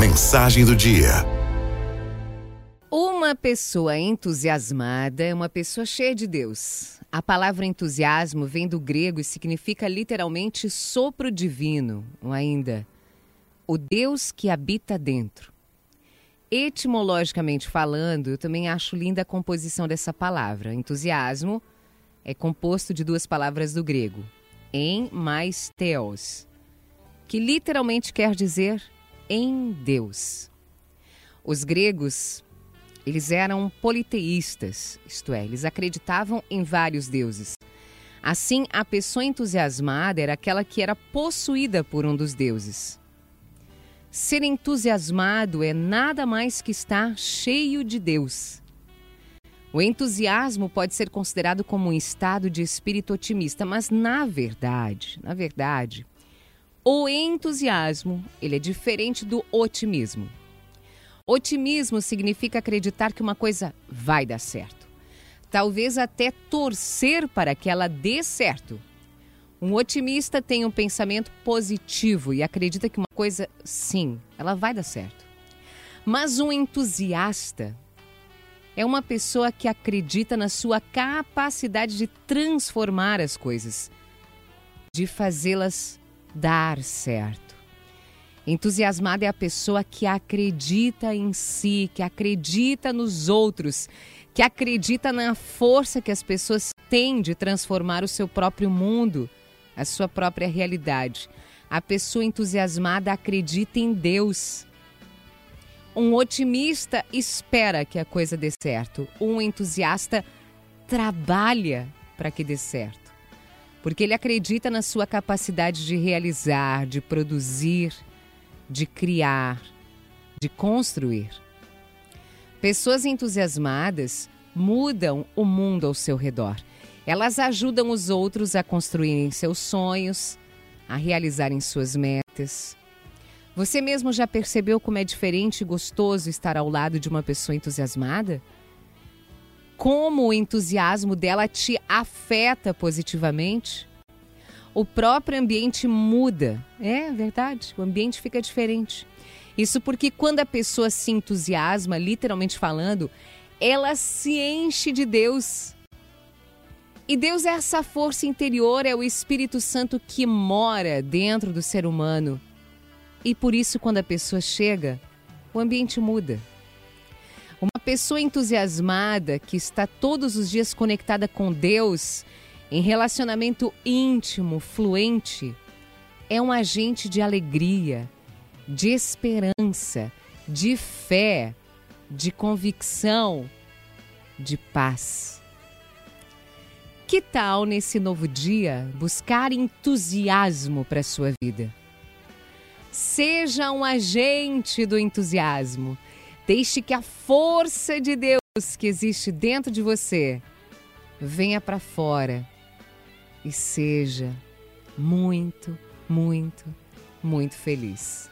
Mensagem do dia. Uma pessoa entusiasmada é uma pessoa cheia de Deus. A palavra entusiasmo vem do grego e significa literalmente sopro divino, ou ainda o Deus que habita dentro. Etimologicamente falando, eu também acho linda a composição dessa palavra. Entusiasmo é composto de duas palavras do grego, em mais theos, que literalmente quer dizer em Deus. Os gregos, eles eram politeístas, isto é, eles acreditavam em vários deuses. Assim, a pessoa entusiasmada era aquela que era possuída por um dos deuses. Ser entusiasmado é nada mais que estar cheio de Deus. O entusiasmo pode ser considerado como um estado de espírito otimista, mas na verdade, na verdade, o entusiasmo, ele é diferente do otimismo. Otimismo significa acreditar que uma coisa vai dar certo. Talvez até torcer para que ela dê certo. Um otimista tem um pensamento positivo e acredita que uma coisa, sim, ela vai dar certo. Mas um entusiasta é uma pessoa que acredita na sua capacidade de transformar as coisas, de fazê-las dar certo. Entusiasmada é a pessoa que acredita em si, que acredita nos outros, que acredita na força que as pessoas têm de transformar o seu próprio mundo a sua própria realidade. A pessoa entusiasmada acredita em Deus. Um otimista espera que a coisa dê certo. Um entusiasta trabalha para que dê certo. Porque ele acredita na sua capacidade de realizar, de produzir, de criar, de construir. Pessoas entusiasmadas mudam o mundo ao seu redor. Elas ajudam os outros a construírem seus sonhos, a realizarem suas metas. Você mesmo já percebeu como é diferente e gostoso estar ao lado de uma pessoa entusiasmada? Como o entusiasmo dela te afeta positivamente? O próprio ambiente muda. É verdade, o ambiente fica diferente. Isso porque quando a pessoa se entusiasma, literalmente falando, ela se enche de Deus. E Deus é essa força interior, é o Espírito Santo que mora dentro do ser humano. E por isso, quando a pessoa chega, o ambiente muda. Uma pessoa entusiasmada que está todos os dias conectada com Deus, em relacionamento íntimo, fluente, é um agente de alegria, de esperança, de fé, de convicção, de paz. Que tal nesse novo dia buscar entusiasmo para sua vida? Seja um agente do entusiasmo. Deixe que a força de Deus que existe dentro de você venha para fora e seja muito, muito, muito feliz.